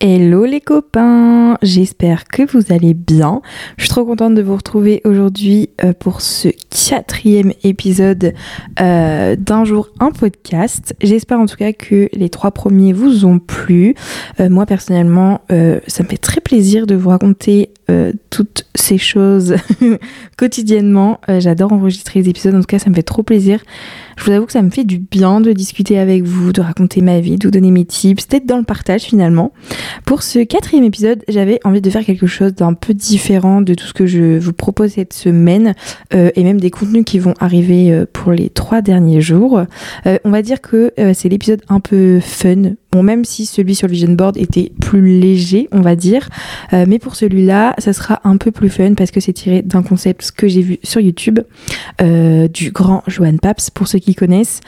Hello les copains, j'espère que vous allez bien. Je suis trop contente de vous retrouver aujourd'hui euh, pour ce quatrième épisode euh, d'un jour un podcast. J'espère en tout cas que les trois premiers vous ont plu. Euh, moi personnellement, ça me fait très plaisir de vous raconter toutes ces choses quotidiennement. J'adore enregistrer les épisodes, en tout cas ça me fait trop plaisir. Je vous avoue que ça me fait du bien de discuter avec vous, de raconter ma vie, de vous donner mes tips, d'être dans le partage finalement. Pour ce quatrième épisode, j'avais envie de faire quelque chose d'un peu différent de tout ce que je vous propose cette semaine euh, et même des contenus qui vont arriver euh, pour les trois derniers jours. Euh, on va dire que c'est l'épisode un peu fun. Bon, même si celui sur le vision board était plus léger, on va dire, mais pour celui-là, ça sera un peu plus fun parce que c'est tiré d'un concept que j'ai vu sur YouTube du grand Johan Paps, pour ceux qui connaissent,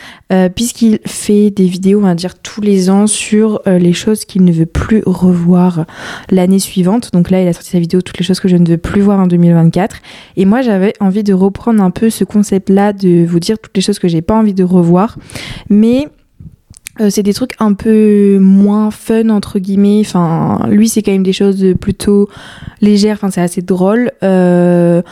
puisqu'il fait des vidéos, on va dire, tous les ans sur les choses qu'il ne veut plus revoir l'année suivante. Donc là, il a sorti sa vidéo Toutes les choses que je ne veux plus voir en 2024. Et moi, j'avais envie de reprendre un peu ce concept-là, de vous dire toutes les choses que j'ai pas envie de revoir. Mais euh, c'est des trucs un peu moins fun entre guillemets. Enfin, lui, c'est quand même des choses plutôt légères. Enfin, c'est assez drôle. Euh,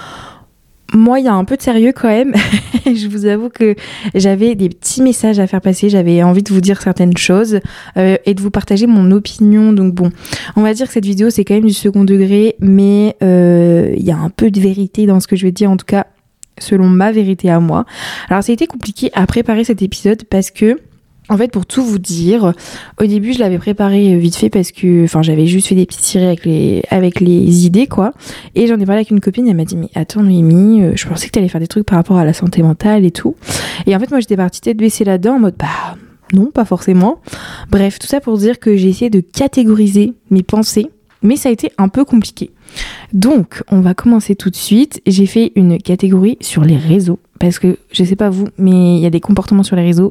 moi, il y a un peu de sérieux quand même. je vous avoue que j'avais des petits messages à faire passer. J'avais envie de vous dire certaines choses euh, et de vous partager mon opinion. Donc bon, on va dire que cette vidéo c'est quand même du second degré, mais euh, il y a un peu de vérité dans ce que je vais dire. En tout cas, selon ma vérité à moi. Alors, ça a été compliqué à préparer cet épisode parce que en fait, pour tout vous dire, au début, je l'avais préparé vite fait parce que, enfin, j'avais juste fait des petits tirés avec les, avec les idées, quoi. Et j'en ai parlé avec une copine, elle m'a dit, mais attends, Noémie, euh, je pensais que t'allais faire des trucs par rapport à la santé mentale et tout. Et en fait, moi, j'étais partie tête baissée là-dedans en mode, bah, non, pas forcément. Bref, tout ça pour dire que j'ai essayé de catégoriser mes pensées, mais ça a été un peu compliqué. Donc, on va commencer tout de suite. J'ai fait une catégorie sur les réseaux parce que je sais pas vous, mais il y a des comportements sur les réseaux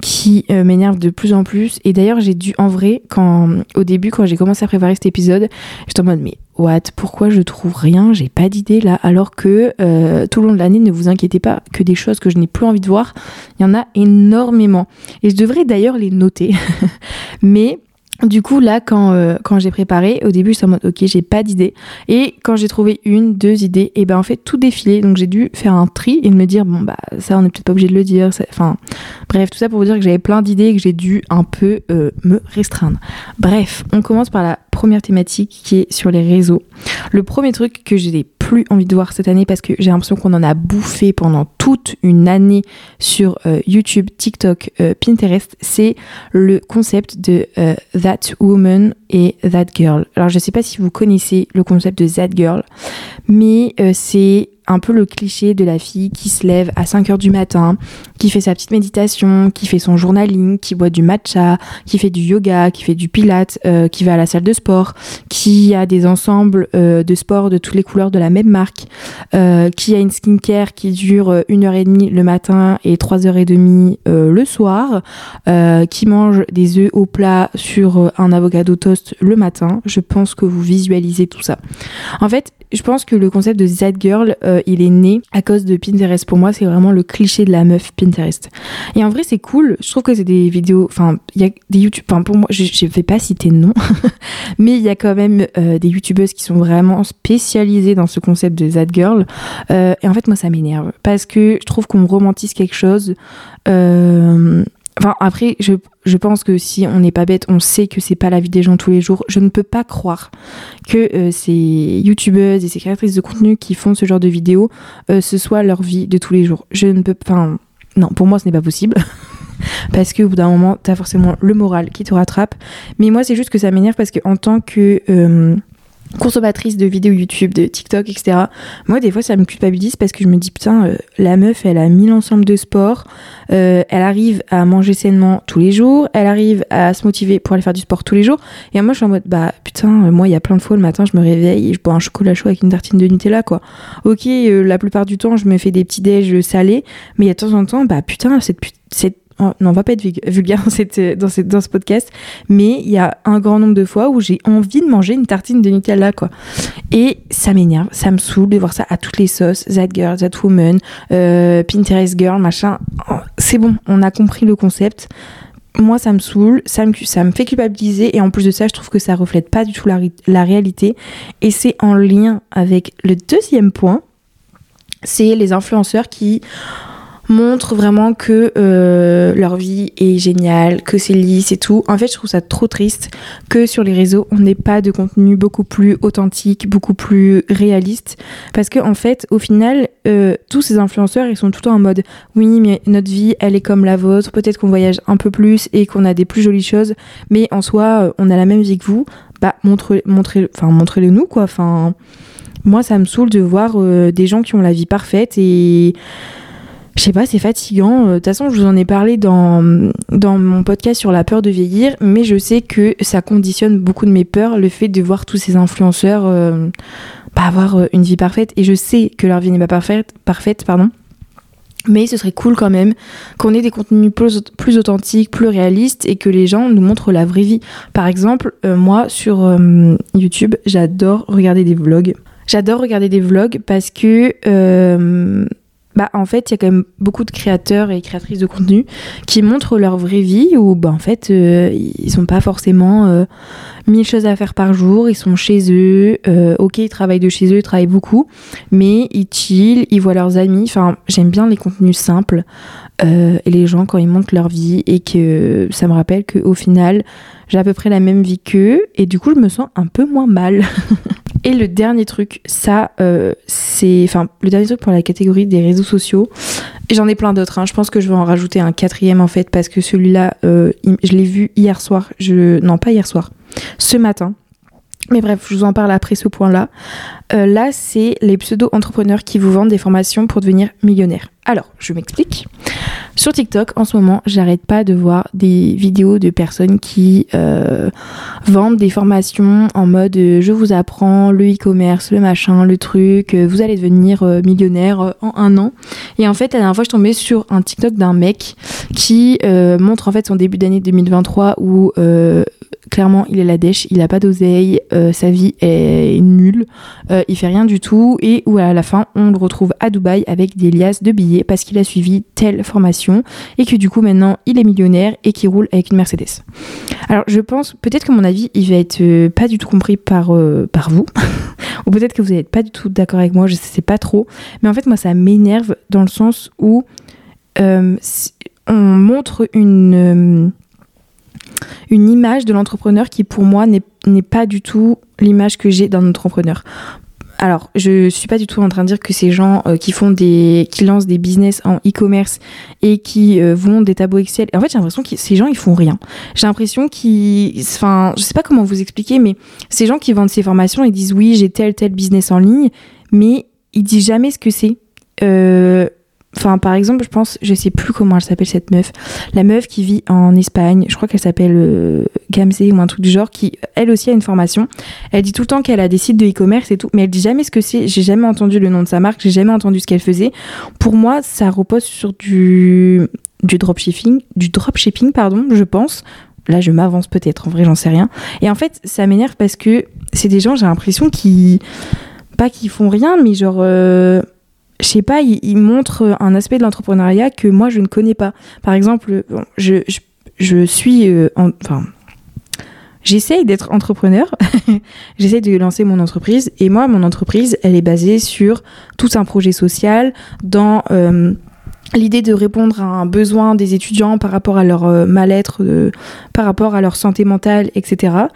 qui euh, m'énervent de plus en plus. Et d'ailleurs, j'ai dû, en vrai, quand au début, quand j'ai commencé à préparer cet épisode, j'étais en mode mais what? Pourquoi je trouve rien? J'ai pas d'idée là. Alors que euh, tout le long de l'année, ne vous inquiétez pas que des choses que je n'ai plus envie de voir, il y en a énormément. Et je devrais d'ailleurs les noter. mais du coup, là, quand, euh, quand j'ai préparé, au début, j'étais en mode, ok, j'ai pas d'idée. Et quand j'ai trouvé une, deux idées, et ben en fait, tout défilé. Donc j'ai dû faire un tri et me dire, bon, bah, ça, on n'est peut-être pas obligé de le dire. Enfin, bref, tout ça pour vous dire que j'avais plein d'idées et que j'ai dû un peu euh, me restreindre. Bref, on commence par la première thématique qui est sur les réseaux. Le premier truc que j'ai plus envie de voir cette année parce que j'ai l'impression qu'on en a bouffé pendant toute une année sur euh, YouTube, TikTok, Pinterest, c'est le concept de That Woman et That Girl. Alors je sais pas si vous connaissez le concept de That Girl, mais euh, c'est un peu le cliché de la fille qui se lève à 5 heures du matin, qui fait sa petite méditation, qui fait son journaling, qui boit du matcha, qui fait du yoga, qui fait du pilates, euh, qui va à la salle de sport, qui a des ensembles euh, de sport de toutes les couleurs de la même marque, euh, qui a une skincare qui dure une heure et demie le matin et trois heures et demie le soir, qui mange des œufs au plat sur un avocado toast le matin. Je pense que vous visualisez tout ça. En fait, je pense que le concept de Z Girl, euh, il est né à cause de Pinterest. Pour moi, c'est vraiment le cliché de la meuf Pinterest. Et en vrai, c'est cool. Je trouve que c'est des vidéos. Enfin, il y a des YouTube. Enfin, pour moi, je ne vais pas citer de nom, mais il y a quand même euh, des YouTubeuses qui sont vraiment spécialisées dans ce concept de Z Girl. Euh, et en fait, moi, ça m'énerve parce que je trouve qu'on romantise quelque chose. Enfin, après, je, je, pense que si on n'est pas bête, on sait que c'est pas la vie des gens tous les jours. Je ne peux pas croire que euh, ces youtubeuses et ces créatrices de contenu qui font ce genre de vidéos, euh, ce soit leur vie de tous les jours. Je ne peux, enfin, non, pour moi, ce n'est pas possible. parce qu'au bout d'un moment, t'as forcément le moral qui te rattrape. Mais moi, c'est juste que ça m'énerve parce que en tant que euh, consommatrice de vidéos YouTube, de TikTok, etc. Moi, des fois, ça me culpabilise parce que je me dis, putain, euh, la meuf, elle a mis l'ensemble de sport, euh, elle arrive à manger sainement tous les jours, elle arrive à se motiver pour aller faire du sport tous les jours. Et moi, je suis en mode, bah, putain, euh, moi, il y a plein de fois le matin, je me réveille et je bois un chocolat chaud avec une tartine de Nutella, quoi. Ok, la plupart du temps, je me fais des petits déj salés, mais il y a de temps en temps, bah, putain, cette, cette Oh, non, on va pas être vulgaire dans, cette, dans, ce podcast, mais il y a un grand nombre de fois où j'ai envie de manger une tartine de Nutella, quoi. Et ça m'énerve, ça me saoule de voir ça à toutes les sauces, that girl, that woman, euh, Pinterest girl, machin. Oh, c'est bon, on a compris le concept. moi ça me saoule, ça me, ça me fait culpabiliser et en plus de ça je trouve que ça reflète pas du tout la réalité et c'est en lien avec le deuxième point, c'est les influenceurs qui montrent vraiment que euh, leur vie est géniale, que c'est lisse et tout. En fait, je trouve ça trop triste que sur les réseaux, on n'ait pas de contenu beaucoup plus authentique, beaucoup plus réaliste. Parce que, en fait, au final, euh, tous ces influenceurs, ils sont tout le temps en mode oui, mais notre vie, elle est comme la vôtre. Peut-être qu'on voyage un peu plus et qu'on a des plus jolies choses, mais en soi, euh, on a la même vie que vous. Bah, montrez, montrez, enfin, montrez-le nous, quoi. Enfin, moi, ça me saoule de voir des gens qui ont la vie parfaite et je sais pas, c'est fatigant. Euh, de toute façon, je vous en ai parlé dans, dans mon podcast sur la peur de vieillir, mais je sais que ça conditionne beaucoup de mes peurs, le fait de voir tous ces influenceurs euh, bah, avoir euh, une vie parfaite. Et je sais que leur vie n'est pas parfaite, parfaite pardon. Mais ce serait cool quand même qu'on ait des contenus plus, plus, authentiques, plus réalistes et que les gens nous montrent la vraie vie. Par exemple, moi sur YouTube, j'adore regarder des vlogs. J'adore regarder des vlogs parce que bah en fait, il y a quand même beaucoup de créateurs et créatrices de contenu qui montrent leur vraie vie où bah en fait euh, ils sont pas forcément euh, mille choses à faire par jour, ils sont chez eux, euh, ok ils travaillent de chez eux, ils travaillent beaucoup, mais ils chill, ils voient leurs amis. Enfin, j'aime bien les contenus simples et les gens quand ils montrent leur vie et que ça me rappelle qu'au final j'ai à peu près la même vie qu'eux et du coup je me sens un peu moins mal. Et le dernier truc, ça, euh, c'est. Enfin, le dernier truc pour la catégorie des réseaux sociaux. Et j'en ai plein d'autres. Hein. Je pense que je vais en rajouter un quatrième en fait, parce que celui-là, euh, je l'ai vu hier soir. Je... Non, pas hier soir. Ce matin. Mais bref, je vous en parle après ce point-là. Euh, là, c'est les pseudo-entrepreneurs qui vous vendent des formations pour devenir millionnaire. Alors, je m'explique. Sur TikTok, en ce moment, j'arrête pas de voir des vidéos de personnes qui vendent des formations en mode euh, je vous apprends le e-commerce, le machin, le truc, vous allez devenir millionnaire en un an. Et en fait, la dernière fois, je tombée sur un TikTok d'un mec qui montre en fait son début d'année 2023 où clairement, il est la dèche, il a pas d'oseille, euh, sa vie est nulle, euh, il fait rien du tout, et où à la fin, on le retrouve à Dubaï avec des liasses de billets parce qu'il a suivi telle formation, et que du coup, maintenant, il est millionnaire et qu'il roule avec une Mercedes. Alors, je pense, peut-être que mon avis, il va être euh, pas du tout compris par, par vous, ou peut-être que vous n'êtes pas du tout d'accord avec moi, je sais pas trop, mais en fait, moi, ça m'énerve dans le sens où on montre une une image de l'entrepreneur qui pour moi n'est pas du tout l'image que j'ai d'un entrepreneur. Alors, je suis pas du tout en train de dire que ces gens euh, qui font des, qui lancent des business en e-commerce et qui euh, vont des tableaux Excel. En fait, j'ai l'impression que ces gens ils font rien. J'ai l'impression qu'ils, enfin, je sais pas comment vous expliquer, mais ces gens qui vendent ces formations, ils disent oui, j'ai tel tel business en ligne, mais ils disent jamais ce que c'est. Euh, Enfin, par exemple, je pense, je sais plus comment elle s'appelle cette meuf. La meuf qui vit en Espagne, je crois qu'elle s'appelle euh, Gamze ou un truc du genre, qui elle aussi a une formation. Elle dit tout le temps qu'elle a des sites de e-commerce et tout, mais elle dit jamais ce que c'est. J'ai jamais entendu le nom de sa marque, j'ai jamais entendu ce qu'elle faisait. Pour moi, ça repose sur du du dropshipping, du dropshipping pardon, je pense. Là, je m'avance peut-être. En vrai, j'en sais rien. Et en fait, ça m'énerve parce que c'est des gens, j'ai l'impression qui pas qu'ils font rien, mais genre euh, je sais pas, il, montre un aspect de l'entrepreneuriat que moi je ne connais pas. Par exemple, je, je, suis, euh, enfin, j'essaye d'être entrepreneur, j'essaye de lancer mon entreprise et moi mon entreprise elle est basée sur tout un projet social dans euh, l'idée de répondre à un besoin des étudiants par rapport à leur euh, mal-être, par rapport à leur santé mentale, etc.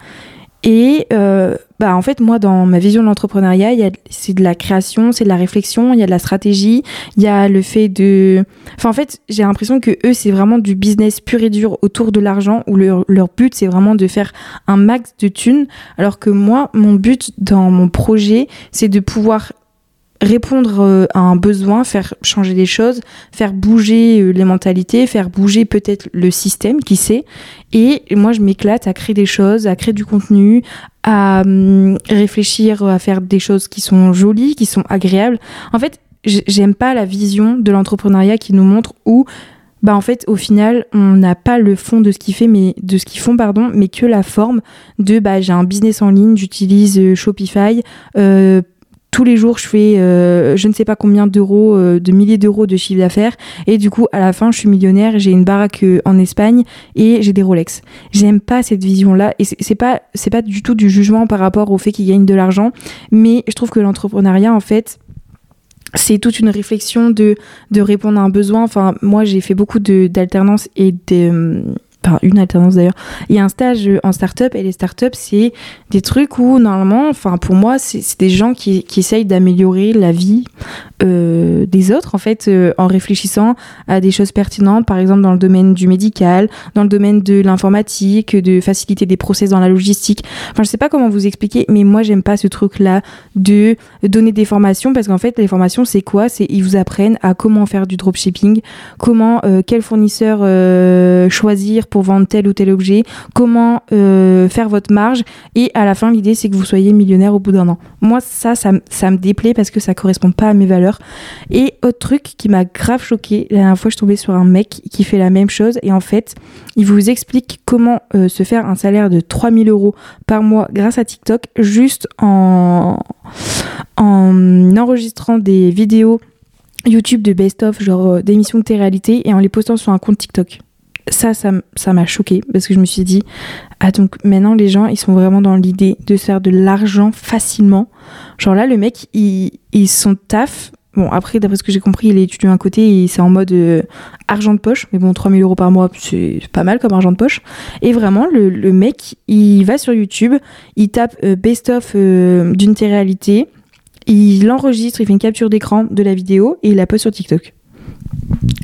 Et euh, bah en fait, moi, dans ma vision de l'entrepreneuriat, c'est de la création, c'est de la réflexion, il y a de la stratégie, il y a le fait de... Enfin, en fait, j'ai l'impression que eux, c'est vraiment du business pur et dur autour de l'argent, où leur, leur but, c'est vraiment de faire un max de thunes, alors que moi, mon but dans mon projet, c'est de pouvoir répondre euh, à un besoin, faire changer les choses, faire bouger euh, les mentalités, faire bouger peut-être le système, qui sait. Et moi, je m'éclate à créer des choses, à créer du contenu, à hum, réfléchir, à faire des choses qui sont jolies, qui sont agréables. En fait, j'aime pas la vision de l'entrepreneuriat qui nous montre où bah en fait au final on n'a pas le fond de ce qu'ils fait mais de ce qu'ils font pardon mais que la forme de bah j'ai un business en ligne j'utilise euh, Shopify tous les jours je fais euh, je ne sais pas combien d'euros, euh, de milliers d'euros de chiffre d'affaires et du coup à la fin je suis millionnaire, j'ai une baraque euh, en Espagne et j'ai des Rolex. J'aime pas cette vision là et c'est pas c'est pas du tout du jugement par rapport au fait qu'ils gagnent de l'argent, mais je trouve que l'entrepreneuriat en fait c'est toute une réflexion de, de répondre à un besoin. Enfin, moi, j'ai fait beaucoup d'alternance et de, enfin une alternance d'ailleurs. Il y a un stage en start-up et les start-up, c'est des trucs où normalement, enfin pour moi, c'est des gens qui, qui essayent d'améliorer la vie euh, des autres en fait euh, en réfléchissant à des choses pertinentes, par exemple dans le domaine du médical, dans le domaine de l'informatique, de faciliter des process dans la logistique. Enfin, je sais pas comment vous expliquer, mais moi j'aime pas ce truc-là de donner des formations parce qu'en fait les formations c'est quoi? C'est ils vous apprennent à comment faire du dropshipping, comment euh, quel fournisseur euh, choisir pour vendre tel ou tel objet, comment euh, faire votre marge. Et à la fin, l'idée, c'est que vous soyez millionnaire au bout d'un an. Moi, ça, ça, me déplaît parce que ça correspond pas à mes valeurs. Et autre truc qui m'a grave choqué, la dernière fois, je tombée sur un mec qui fait la même chose. Et en fait, il vous explique comment euh, se faire un salaire de 3000 euros par mois grâce à TikTok, juste en, en enregistrant des vidéos YouTube de best-of, genre euh, d'émissions de télé-réalité, et en les postant sur un compte TikTok ça, ça m'a choqué parce que je me suis dit, ah donc maintenant les gens, ils sont vraiment dans l'idée de se faire de l'argent facilement. Genre là, le mec, il, il son taf. Bon, après, d'après ce que j'ai compris, il est étudiant à côté et c'est en mode euh, argent de poche. Mais bon, 3000 euros par mois, c'est pas mal comme argent de poche. Et vraiment, le, le mec, il va sur YouTube, il tape euh, best-of euh, d'une télé-réalité, il l'enregistre, il fait une capture d'écran de la vidéo et il la poste sur TikTok.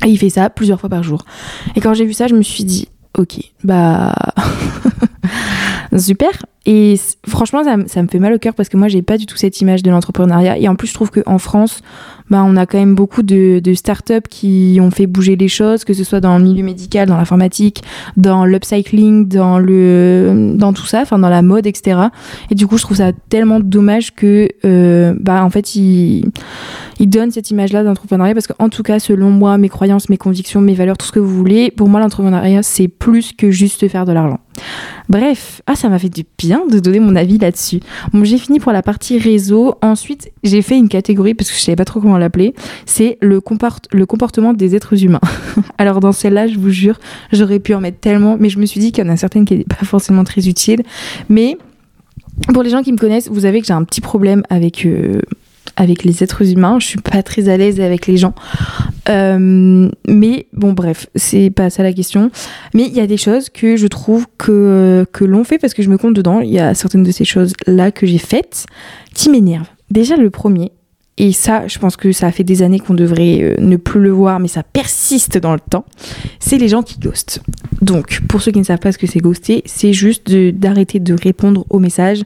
Et il fait ça plusieurs fois par jour. Et quand j'ai vu ça, je me suis dit, ok, bah super. Et franchement, ça, me fait mal au cœur parce que moi, j'ai pas du tout cette image de l'entrepreneuriat. Et en plus, je trouve qu'en France, bah, on a quand même beaucoup de, de startups qui ont fait bouger les choses, que ce soit dans le milieu médical, dans l'informatique, dans l'upcycling, dans dans tout ça, enfin dans la mode, etc. Et du coup, je trouve ça tellement dommage que, euh, bah, en fait, ils, ils donnent cette image-là d'entrepreneuriat parce qu'en tout cas, selon moi, mes croyances, mes convictions, mes valeurs, tout ce que vous voulez, pour moi, l'entrepreneuriat, c'est plus que juste faire de l'argent. Bref, ah, ça m'a fait du bien de donner mon avis là-dessus. J'ai fini pour la partie réseau. Ensuite, j'ai fait une catégorie parce que je savais pas trop comment l'appeler. C'est le, le comportement des êtres humains. Alors, dans celle-là, je vous jure, j'aurais pu en mettre tellement, mais je me suis dit qu'il y en a certaines qui n'étaient pas forcément très utiles. Mais pour les gens qui me connaissent, vous savez que j'ai un petit problème avec. Euh, avec les êtres humains. Je suis pas très à l'aise avec les gens. Euh, mais bon, bref, c'est pas ça la question. Mais il y a des choses que je trouve que, que l'on fait parce que je me compte dedans. Il y a certaines de ces choses-là que j'ai faites qui m'énervent. Déjà, le premier, et ça, je pense que ça fait des années qu'on devrait euh, ne plus le voir, mais ça persiste dans le temps, c'est les gens qui ghostent. Donc, pour ceux qui ne savent pas ce que c'est ghoster, c'est juste d'arrêter de, répondre aux messages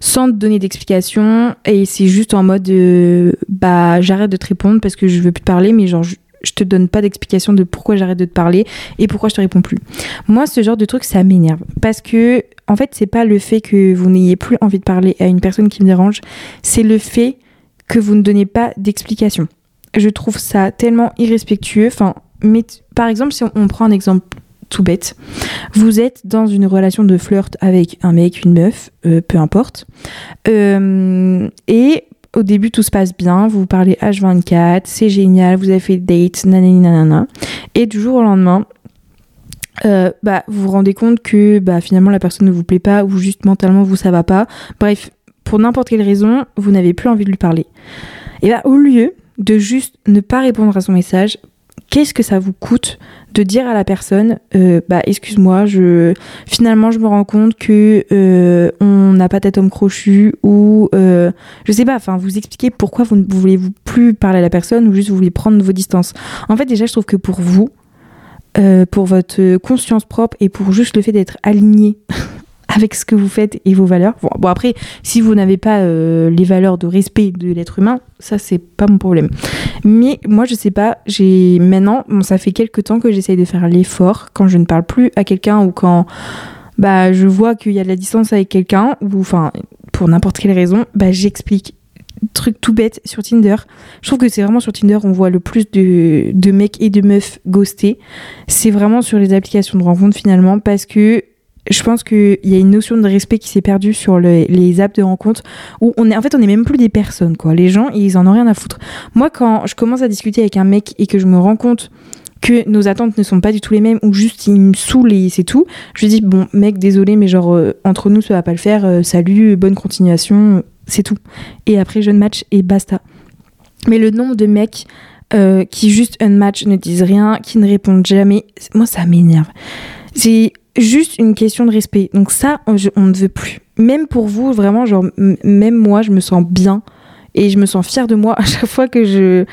sans te donner d'explication, et c'est juste en mode, euh, bah, j'arrête de te répondre parce que je veux plus te parler, mais genre, je, je te donne pas d'explication de pourquoi j'arrête de te parler et pourquoi je te réponds plus. Moi, ce genre de truc, ça m'énerve parce que, en fait, c'est pas le fait que vous n'ayez plus envie de parler à une personne qui me dérange, c'est le fait que vous ne donnez pas d'explication. Je trouve ça tellement irrespectueux. Enfin, mais par exemple, si on, prend un exemple tout bête, vous êtes dans une relation de flirt avec un mec, une meuf, euh, peu importe, euh, et au début tout se passe bien, vous parlez H24, c'est génial, vous avez fait date, nanani nanana, et du jour au lendemain, euh, bah, vous vous rendez compte que bah, finalement la personne ne vous plaît pas ou juste mentalement vous ça va pas. Bref, pour n'importe quelle raison, vous n'avez plus envie de lui parler. Et bien, au lieu de juste ne pas répondre à son message, qu'est-ce que ça vous coûte de dire à la personne euh, bah excuse-moi je finalement je me rends compte que euh, on n'a pas tête homme crochu ou euh, je sais pas enfin vous expliquer pourquoi vous ne voulez plus parler à la personne ou juste vous voulez prendre vos distances en fait déjà je trouve que pour vous pour votre conscience propre et pour juste le fait d'être aligné avec ce que vous faites et vos valeurs. Bon, après, si vous n'avez pas euh, les valeurs de respect de l'être humain, ça c'est pas mon problème. Mais moi je sais pas, j'ai maintenant, bon, ça fait quelques temps que j'essaye de faire l'effort quand je ne parle plus à quelqu'un ou quand bah je vois qu'il y a de la distance avec quelqu'un ou enfin pour n'importe quelle raison, bah j'explique truc tout bête sur Tinder. Je trouve que c'est vraiment sur Tinder on voit le plus de, de mecs et de meufs ghostés. C'est vraiment sur les applications de rencontre finalement parce que je pense qu'il y a une notion de respect qui s'est perdue sur les apps de rencontre où on est, en fait, on est même plus des personnes, quoi. Les gens, ils en ont rien à foutre. Moi, quand je commence à discuter avec un mec et que je me rends compte que nos attentes ne sont pas du tout les mêmes ou juste il me saoule et c'est tout, je lui dis bon mec désolé mais genre euh, entre nous ça va pas le faire, euh, salut, bonne continuation, c'est tout. Et après je match et basta. Mais le nombre de mecs euh, qui juste un match ne disent rien, qui ne répondent jamais, moi ça m'énerve. C'est juste une question de respect. Donc ça on, ne veut plus. Même pour vous vraiment genre même moi je me sens bien et je me sens fière de moi à chaque fois que je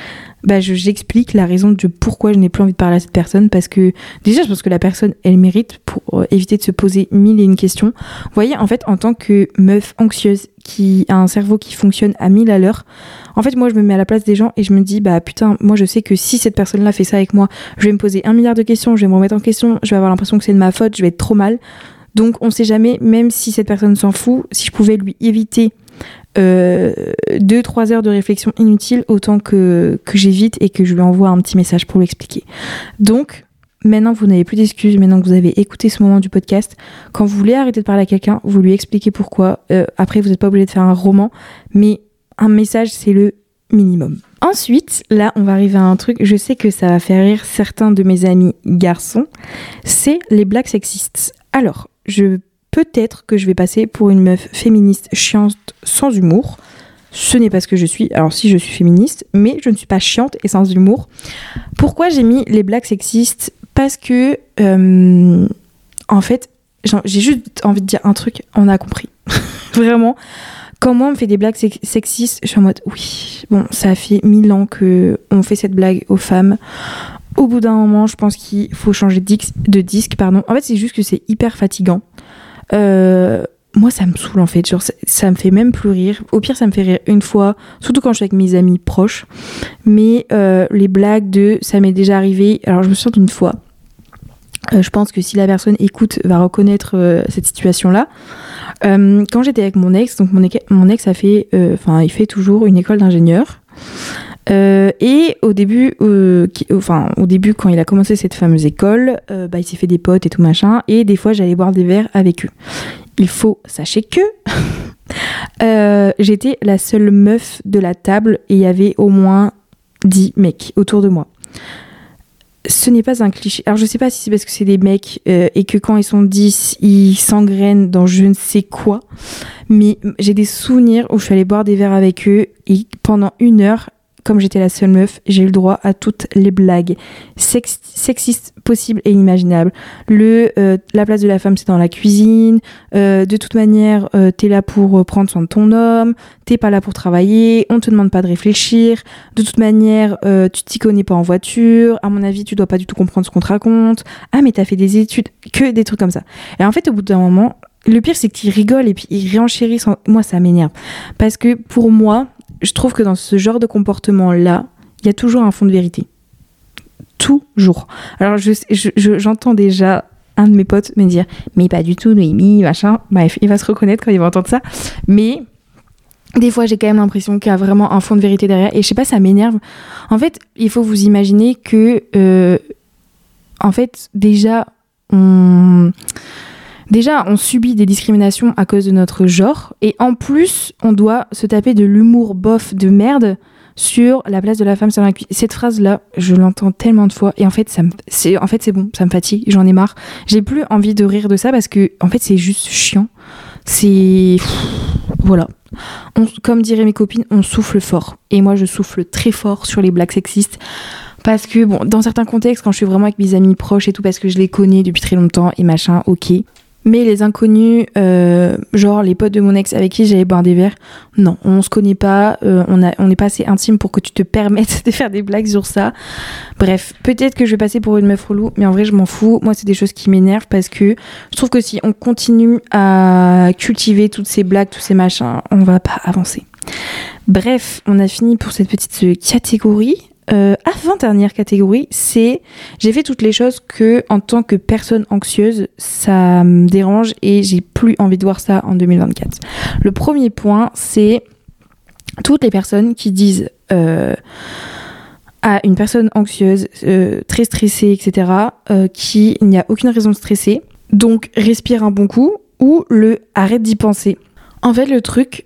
bah, j'explique la raison de pourquoi je n'ai plus envie de parler à cette personne parce que déjà je pense que la personne elle mérite pour euh, éviter de se poser mille et une questions. Vous voyez en fait en tant que meuf anxieuse qui a un cerveau qui fonctionne à mille à l'heure, en fait moi je me mets à la place des gens et je me dis bah putain moi je sais que si cette personne là fait ça avec moi, je vais me poser un milliard de questions, je vais me remettre en question, je vais avoir l'impression que c'est de ma faute, je vais être trop mal. Donc on sait jamais, même si cette personne s'en fout, si je pouvais lui éviter euh, deux, trois heures de réflexion inutile, autant que, que j'évite et que je lui envoie un petit message pour l'expliquer. Donc, maintenant vous n'avez plus d'excuses, maintenant que vous avez écouté ce moment du podcast, quand vous voulez arrêter de parler à quelqu'un, vous lui expliquez pourquoi. Euh, après, vous n'êtes pas obligé de faire un roman, mais un message, c'est le minimum. Ensuite, là, on va arriver à un truc, je sais que ça va faire rire certains de mes amis garçons, c'est les blagues sexistes. Alors, je peut-être que je vais passer pour une meuf féministe chiante sans humour. Ce n'est pas ce que je suis. Alors si je suis féministe, mais je ne suis pas chiante et sans humour. Pourquoi j'ai mis les blagues sexistes? Parce que, euh, en fait, j'ai juste envie de dire un truc, on a compris. Vraiment. Quand moi on me fait des blagues sexistes, je suis en mode oui, bon, ça fait mille ans que on fait cette blague aux femmes. Au bout d'un moment, je pense qu'il faut changer de disque, de disque pardon. En fait, c'est juste que c'est hyper fatigant. Euh, moi, ça me saoule en fait. Genre, ça, me fait même plus rire. Au pire, ça me fait rire une fois, surtout quand je suis avec mes amis proches. Mais euh, les blagues de ça m'est déjà arrivé. Alors, je me souviens d'une fois. Euh, je pense que si la personne écoute, va reconnaître cette situation-là. quand j'étais avec mon ex, donc mon, mon ex a fait, enfin, il fait toujours une école d'ingénieur. Euh, et au début, euh, enfin au début quand il a commencé cette fameuse école, euh, bah, il s'est fait des potes et tout machin. Et des fois j'allais boire des verres avec eux. Il faut sachez que j'étais la seule meuf de la table et il y avait au moins 10 mecs autour de moi. Ce n'est pas un cliché. Alors je sais pas si c'est parce que c'est des mecs et que quand ils sont 10, ils s'engrainent dans je ne sais quoi. Mais j'ai des souvenirs où je suis allée boire des verres avec eux et pendant une heure, comme j'étais la seule meuf, j'ai eu le droit à toutes les blagues sexistes possibles et inimaginables. Le euh, la place de la femme c'est dans la cuisine. Euh, de toute manière, euh, t'es là pour prendre soin de ton homme. T'es pas là pour travailler. On te demande pas de réfléchir. De toute manière, tu t'y connais pas en voiture. À mon avis, tu dois pas du tout comprendre ce qu'on te raconte. Ah mais t'as fait des études, que des trucs comme ça. Et en fait, au bout d'un moment, le pire c'est qu'ils rigolent et puis ils réenchérissent. Moi, ça m'énerve parce que pour moi, je trouve que dans ce genre de comportement-là, il y a toujours un fond de vérité. Toujours. Alors, j'entends déjà un de mes potes me dire Mais pas du tout, Noémie, machin. Bref, il va se reconnaître quand il va entendre ça. Mais des fois, j'ai quand même l'impression qu'il y a vraiment un fond de vérité derrière. Et je sais pas, ça m'énerve. En fait, il faut vous imaginer que, euh, en fait, déjà, on Déjà, on subit des discriminations à cause de notre genre, et en plus, on doit se taper de l'humour bof de merde sur la place de la femme sur la Cette phrase-là, je l'entends tellement de fois, et en fait, ça c'est, en fait, c'est bon, ça me fatigue, j'en ai marre. J'ai plus envie de rire de ça parce que, en fait, c'est juste chiant. C'est, voilà. comme diraient mes copines, on souffle fort. Et moi, je souffle très fort sur les blagues sexistes. Parce que, bon, dans certains contextes, quand je suis vraiment avec mes amis proches et tout, parce que je les connais depuis très longtemps et machin, ok. Mais les inconnus, euh, genre les potes de mon ex avec qui j'allais boire des verres, non, on se connaît pas, euh, on n'est pas assez intime pour que tu te permettes de faire des blagues sur ça. Bref, peut-être que je vais passer pour une meuf relou, mais en vrai je m'en fous. Moi c'est des choses qui m'énervent parce que je trouve que si on continue à cultiver toutes ces blagues, tous ces machins, on va pas avancer. Bref, on a fini pour cette petite catégorie. Euh, avant-dernière catégorie, c'est j'ai fait toutes les choses que, en tant que personne anxieuse, ça me dérange et j'ai plus envie de voir ça en 2024. Le premier point, c'est toutes les personnes qui disent euh, à une personne anxieuse, euh, très stressée, etc., qu'il n'y a aucune raison de stresser. Donc respire un bon coup ou le arrête d'y penser. En fait, le truc,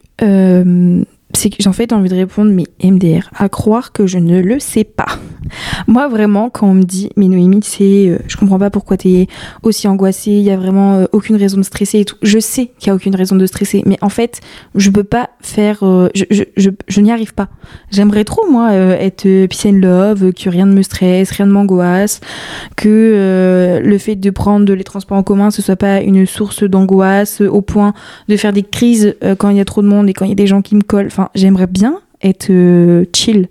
euh, c'est que j'en fait envie de répondre, mais MDR, à croire que je ne le sais pas. Moi, vraiment, quand on me dit, mais Noémie, c'est, euh, je comprends pas pourquoi t'es aussi angoissée, il y a vraiment euh, aucune raison de stresser et tout. Je sais qu'il y a aucune raison de stresser, mais en fait, je peux pas faire, euh, je, je, je, n'y arrive pas. J'aimerais trop, moi, être peace and love, que rien ne me stresse, rien ne m'angoisse, que le fait de prendre les transports en commun, ce soit pas une source d'angoisse au point de faire des crises quand il y a trop de monde et quand il y a des gens qui me collent. Enfin, j'aimerais bien être chill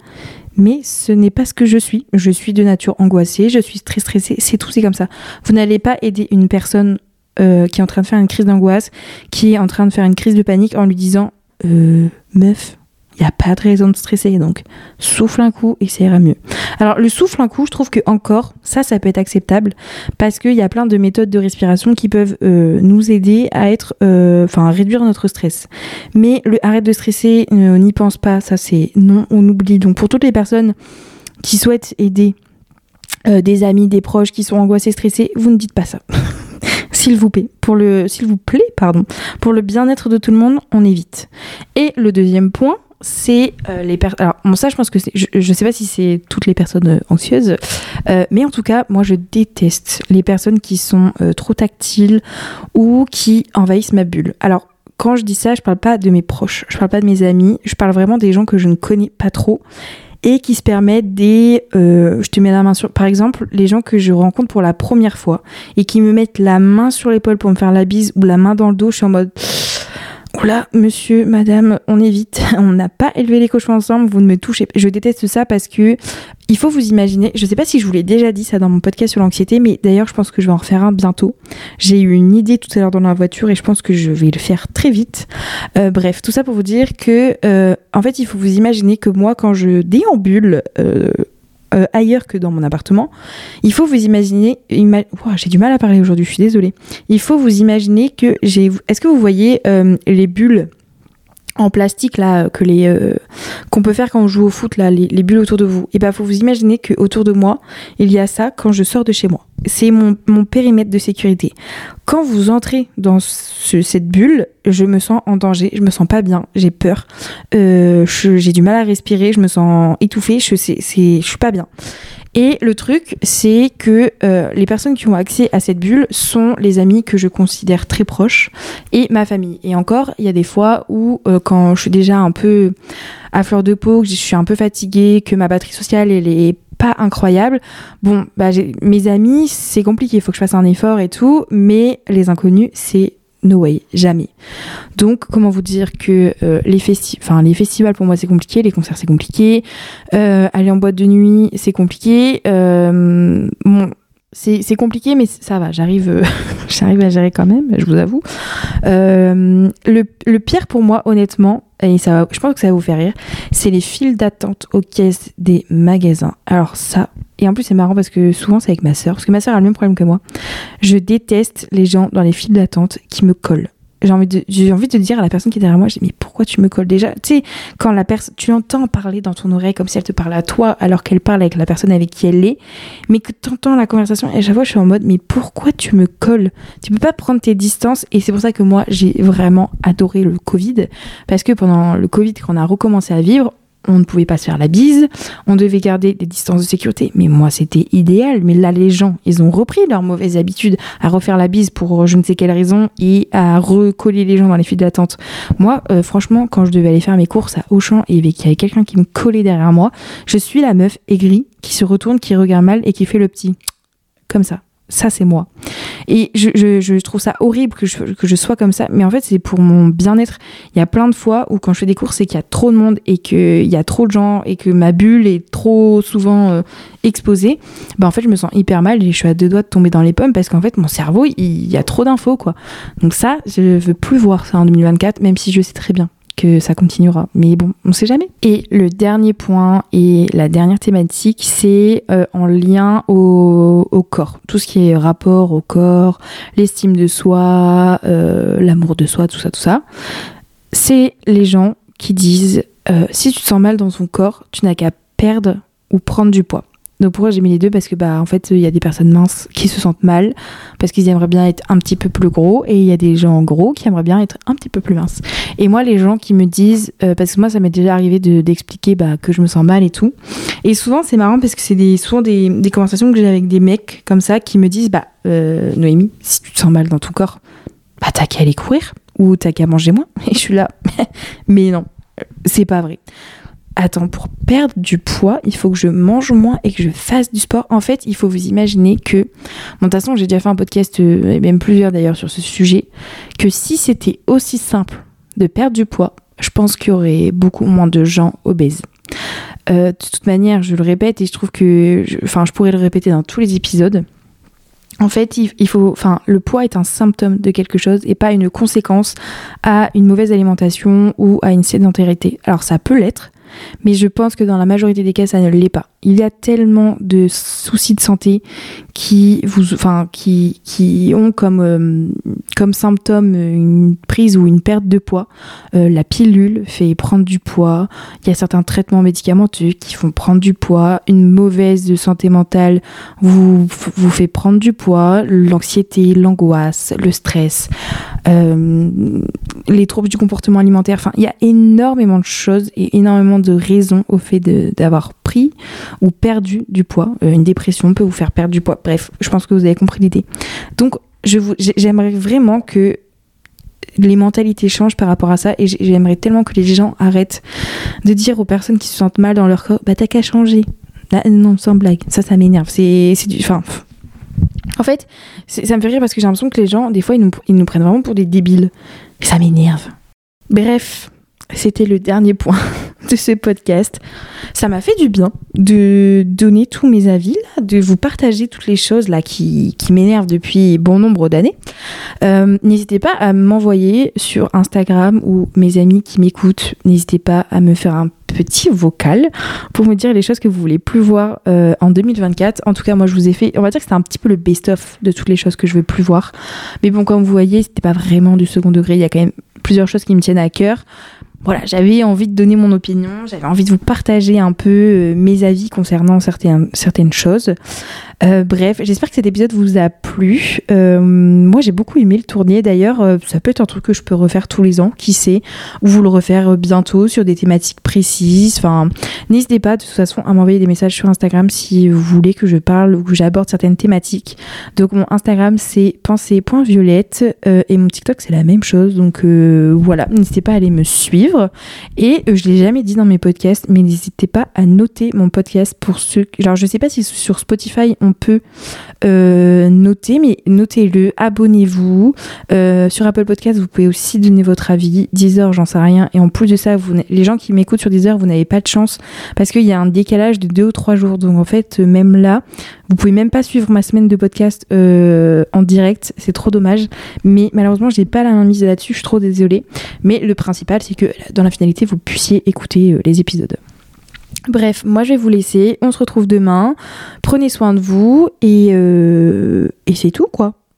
mais ce n'est pas ce que je suis. Je suis de nature angoissée, je suis très stressée, c'est tout, c'est comme ça. Vous n'allez pas aider une personne euh, qui est en train de faire une crise d'angoisse, qui est en train de faire une crise de panique en lui disant euh, Meuf, il n'y a pas de raison de stresser, donc souffle un coup et ça ira mieux. Alors le souffle un coup, je trouve que encore, ça, ça peut être acceptable parce qu'il y a plein de méthodes de respiration qui peuvent euh, nous aider à être, euh, enfin, à réduire notre stress. Mais le arrête de stresser, on n'y pense pas, ça c'est non, on oublie. Donc pour toutes les personnes qui souhaitent aider euh, des amis, des proches qui sont angoissés, stressés, vous ne dites pas ça. s'il vous plaît, pour le, s'il vous plaît, pardon, pour le bien-être de tout le monde, on évite. Et le deuxième point, c'est euh, les personnes. Alors, bon, ça, je pense que c'est. Je, ne sais pas si c'est toutes les personnes euh, anxieuses, euh, mais en tout cas, moi, je déteste les personnes qui sont trop tactiles ou qui envahissent ma bulle. Alors, quand je dis ça, je parle pas de mes proches, je parle pas de mes amis, je parle vraiment des gens que je ne connais pas trop et qui se permettent des. je te mets la main sur. Par exemple, les gens que je rencontre pour la première fois et qui me mettent la main sur l'épaule pour me faire la bise ou la main dans le dos, je suis en mode Oula, monsieur, madame, on évite. On n'a pas élevé les cochons ensemble, vous ne me touchez pas. Je déteste ça parce que il faut vous imaginer, je sais pas si je vous l'ai déjà dit ça dans mon podcast sur l'anxiété, mais d'ailleurs je pense que je vais en refaire un bientôt. J'ai eu une idée tout à l'heure dans la voiture et je pense que je vais le faire très vite. Euh, bref, tout ça pour vous dire que euh, en fait il faut vous imaginer que moi quand je déambule euh, euh, ailleurs que dans mon appartement. Il faut vous imaginer. j'ai du mal à parler aujourd'hui, je suis désolée. Il faut vous imaginer que j'ai. Est-ce que vous voyez euh, les bulles en plastique là que les euh, qu'on peut faire quand on joue au foot là les, bulles autour de vous. Et ben faut vous imaginer que autour de moi il y a ça quand je sors de chez moi. C'est mon, mon, périmètre de sécurité. Quand vous entrez dans cette bulle je me sens en danger. Je me sens pas bien. J'ai peur. Euh, j'ai du mal à respirer. Je me sens étouffée. Je c'est je suis pas bien et le truc, c'est que euh, les personnes qui ont accès à cette bulle sont les amis que je considère très proches et ma famille. Et encore, il y a des fois où, euh, quand je suis déjà un peu à fleur de peau, que je suis un peu fatiguée, que ma batterie sociale, elle est pas incroyable. Bon, bah, mes amis, c'est compliqué, il faut que je fasse un effort et tout, mais les inconnus, c'est no way, jamais. Donc, comment vous dire que euh, les, les festivals pour moi c'est compliqué, les concerts c'est compliqué, euh, aller en boîte de nuit c'est compliqué. Euh, c'est compliqué, mais ça va, j'arrive à gérer quand même, je vous avoue. le, le, pire pour moi, honnêtement, et ça je pense que ça va vous faire rire, c'est les files d'attente aux caisses des magasins. Alors ça, et en plus, c'est marrant parce que souvent, c'est avec ma sœur, parce que ma sœur a le même problème que moi. Je déteste les gens dans les files d'attente qui me collent. J'ai envie, de, envie de dire à la personne qui est derrière moi, je dis, mais pourquoi tu me colles déjà? Tu sais, quand la personne, tu entends parler dans ton oreille comme si elle te parlait à toi alors qu'elle parle avec la personne avec qui elle est, mais que tu entends la conversation et à chaque fois je suis en mode, mais pourquoi tu me colles? Tu peux pas prendre tes distances et c'est pour ça que moi j'ai vraiment adoré le Covid parce que pendant le Covid, quand on a recommencé à vivre, on ne pouvait pas se faire la bise, on devait garder des distances de sécurité. Mais moi, c'était idéal. Mais là, les gens, ils ont repris leur mauvaise habitude à refaire la bise pour je ne sais quelle raison et à recoller les gens dans les files d'attente. Moi, euh, franchement, quand je devais aller faire mes courses à Auchan et qu'il y avait quelqu'un qui me collait derrière moi, je suis la meuf aigrie qui se retourne, qui regarde mal et qui fait le petit. Comme ça ça c'est moi. Et je, je, trouve ça horrible que je, que je sois comme ça, mais en fait c'est pour mon bien-être. Il y a plein de fois où quand je fais des courses et qu'il y a trop de monde et qu'il y a trop de gens et que ma bulle est trop souvent euh, exposée, bah en fait je me sens hyper mal et je suis à deux doigts de tomber dans les pommes parce qu'en fait mon cerveau il y a trop d'infos quoi. Donc ça je veux plus voir ça en 2024 même si je sais très bien que ça continuera. Mais bon, on sait jamais. Et le dernier point et la dernière thématique, c'est euh, en lien au, corps. Tout ce qui est rapport au corps, l'estime de soi, euh, l'amour de soi, tout ça, tout ça. C'est les gens qui disent euh, si tu te sens mal dans ton corps, tu n'as qu'à perdre ou prendre du poids. Donc pourquoi j'ai mis les deux Parce que bah en fait il y a des personnes minces qui se sentent mal parce qu'ils aimeraient bien être un petit peu plus gros et il y a des gens gros qui aimeraient bien être un petit peu plus minces. Et moi les gens qui me disent euh, parce que moi ça m'est déjà arrivé d'expliquer bah, que je me sens mal et tout. Et souvent c'est marrant parce que c'est des, souvent des, des conversations que j'ai avec des mecs comme ça qui me disent bah euh, Noémie si tu te sens mal dans ton corps bah t'as qu'à aller courir ou t'as qu'à manger moins. Et je suis là mais non c'est pas vrai attends, pour perdre du poids, il faut que je mange moins et que je fasse du sport. En fait, il faut vous imaginer que, bon, de toute façon, j'ai déjà fait un podcast, euh, et même plusieurs d'ailleurs sur ce sujet, que si c'était aussi simple de perdre du poids, je pense qu'il y aurait beaucoup moins de gens obèses. Euh, de toute manière, je le répète et je trouve que, enfin, je, pourrais le répéter dans tous les épisodes. En fait, il, faut, enfin, le poids est un symptôme de quelque chose et pas une conséquence à une mauvaise alimentation ou à une sédentarité. Alors ça peut l'être, mais je pense que dans la majorité des cas, ça ne l'est pas. Il y a tellement de soucis de santé qui, vous, enfin, qui, qui ont comme, euh, comme symptôme une prise ou une perte de poids. Euh, la pilule fait prendre du poids. Il y a certains traitements médicamenteux qui font prendre du poids. Une mauvaise santé mentale vous, vous fait prendre du poids. L'anxiété, l'angoisse, le stress, euh, les troubles du comportement alimentaire. Enfin, il y a énormément de choses et énormément de raisons au fait d'avoir pris ou perdu du poids. une dépression peut vous faire perdre du poids. Bref, je pense que vous avez compris l'idée. Donc, j'aimerais vraiment que les mentalités changent par rapport à ça et j'aimerais tellement que les gens arrêtent de dire aux personnes qui se sentent mal dans leur corps bah t'as qu'à changer. Non sans blague. Ça ça m'énerve. C'est du en fait ça me fait rire parce que j'ai l'impression que les gens des fois ils nous, ils nous prennent vraiment pour des débiles. Ça m'énerve. Bref c'était le dernier point ce podcast. Ça m'a fait du bien de donner tous mes avis, de vous partager toutes les choses là qui, m'énervent depuis bon nombre d'années. Euh, n'hésitez pas à m'envoyer sur Instagram ou mes amis qui m'écoutent, n'hésitez pas à me faire un petit vocal pour me dire les choses que vous voulez plus voir euh, en 2024. En tout cas, moi, je vous ai fait, on va dire que c'était un petit peu le best-of de toutes les choses que je veux plus voir. Mais bon, comme vous voyez, c'était pas vraiment du second degré. Il y a quand même plusieurs choses qui me tiennent à cœur voilà, j'avais envie de donner mon opinion, j'avais envie de vous partager un peu euh, mes avis concernant certaines, certaines choses. Euh, bref, j'espère que cet épisode vous a plu. Euh, moi, j'ai beaucoup aimé le tourner. D'ailleurs, euh, ça peut être un truc que je peux refaire tous les ans, qui sait, ou vous le refaire bientôt sur des thématiques précises. Enfin, n'hésitez pas de toute façon à m'envoyer des messages sur Instagram si vous voulez que je parle ou que j'aborde certaines thématiques. Donc, mon Instagram c'est pensée.violette et mon TikTok c'est la même chose. Donc voilà, n'hésitez pas à aller me suivre. Et je l'ai jamais dit dans mes podcasts, mais n'hésitez pas à noter mon podcast pour ceux. Alors, je sais pas si sur Spotify on peut euh, noter, mais notez-le, abonnez-vous. Euh, sur Apple Podcast, vous pouvez aussi donner votre avis. Deezer, j'en sais rien. Et en plus de ça, vous, les gens qui m'écoutent sur Deezer, vous n'avez pas de chance parce qu'il y a un décalage de deux ou trois jours. Donc en fait, même là, vous pouvez même pas suivre ma semaine de podcast euh, en direct. C'est trop dommage. Mais malheureusement, j'ai pas la main mise là-dessus. Je suis trop désolée. Mais le principal, c'est que dans la finalité, vous puissiez écouter les épisodes. Bref, moi je vais vous laisser. On se retrouve demain. Prenez soin de vous et, euh, et c'est tout quoi.